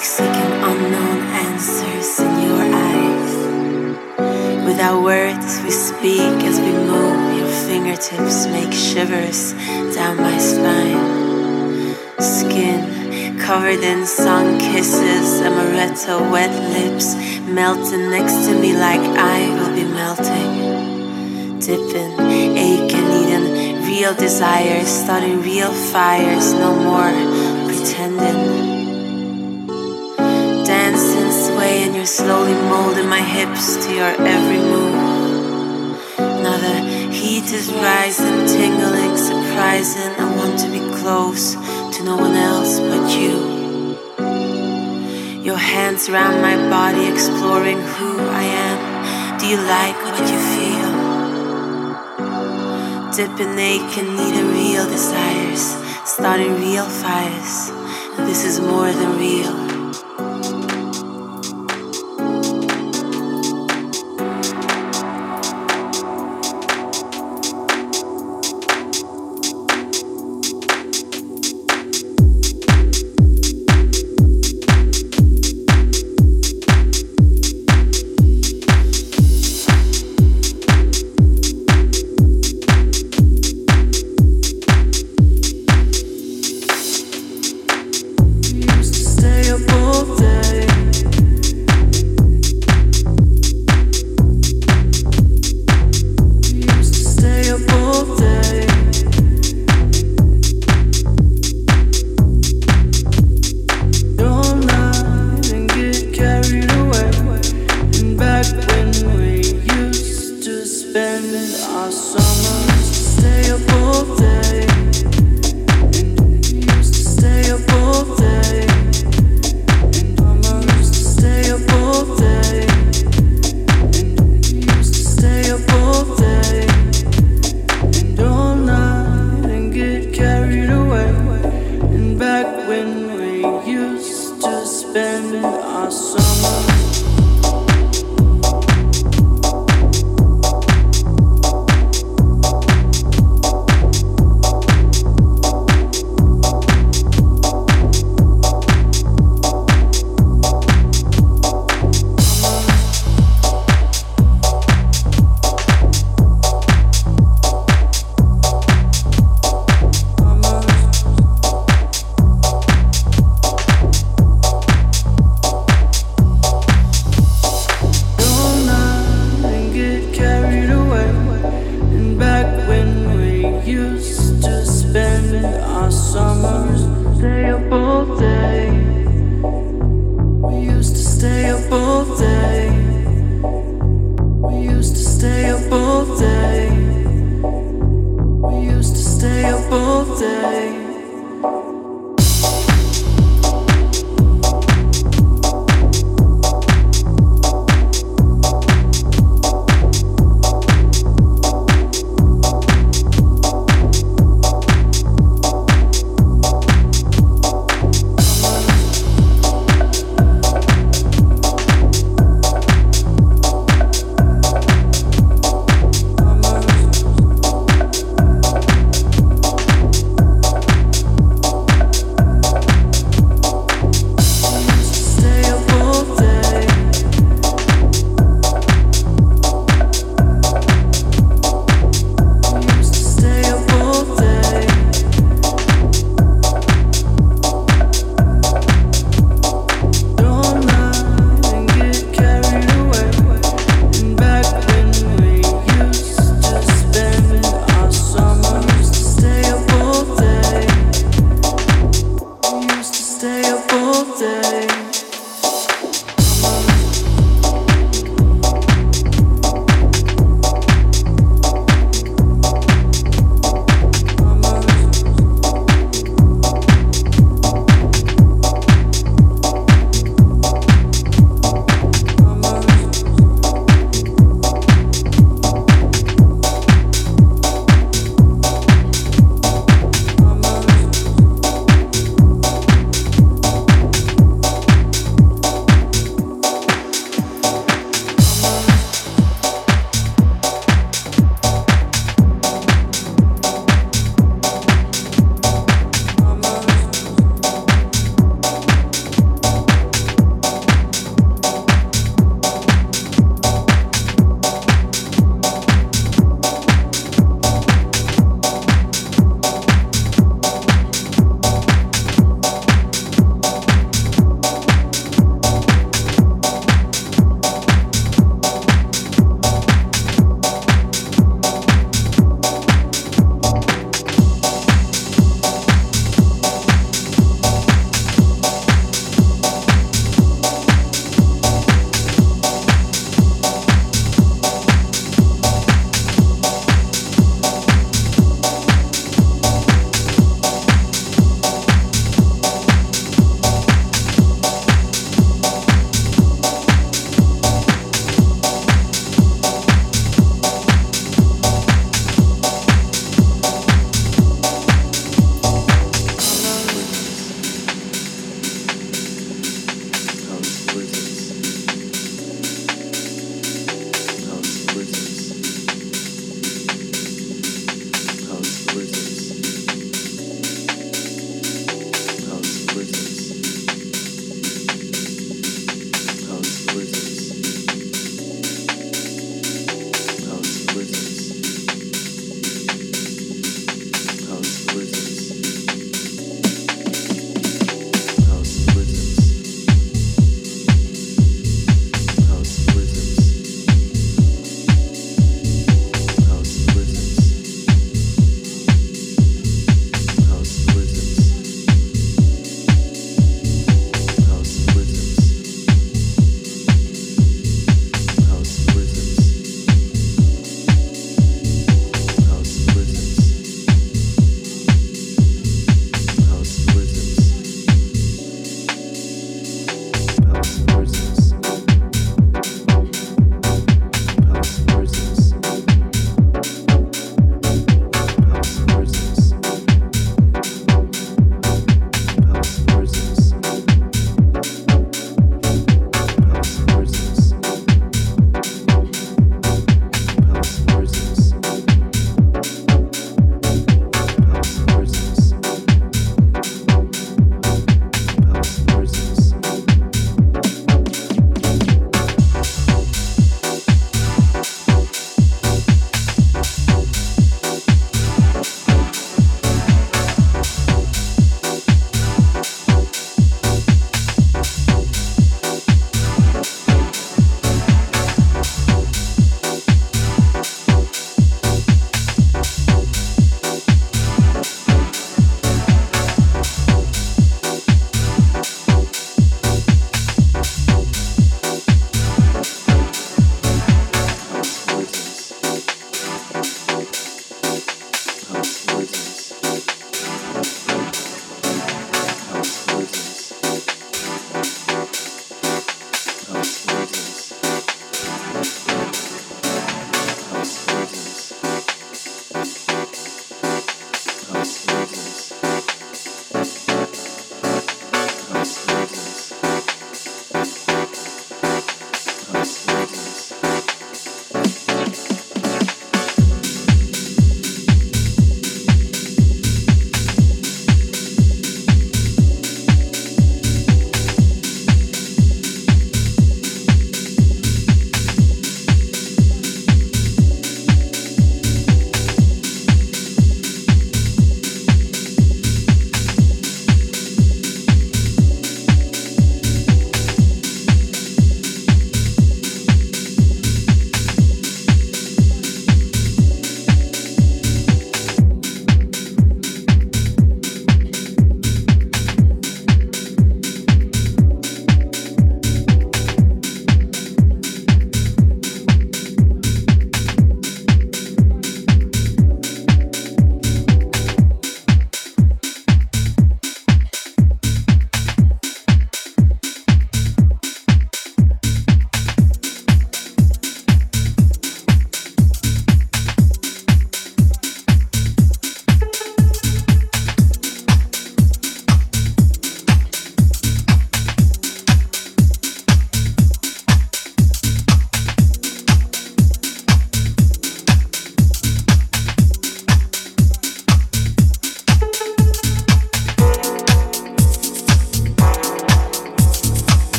seeking unknown answers in your eyes. Without words, we speak as we move. Your fingertips make shivers down my spine. Skin covered in sun kisses, amaretto wet lips melting next to me like I will be melting. Dipping, aching, eating real desires, starting real fires, no more pretending slowly molding my hips to your every move. Now the heat is rising, tingling, surprising. I want to be close to no one else but you. Your hands round my body, exploring who I am. Do you like what you feel? Dipping naked, needing real desires, starting real fires. This is more than real.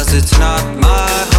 Cause it's not my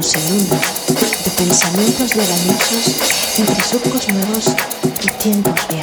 mundo de pensamientos de engañosos entre surcos nuevos y tiempos viejos.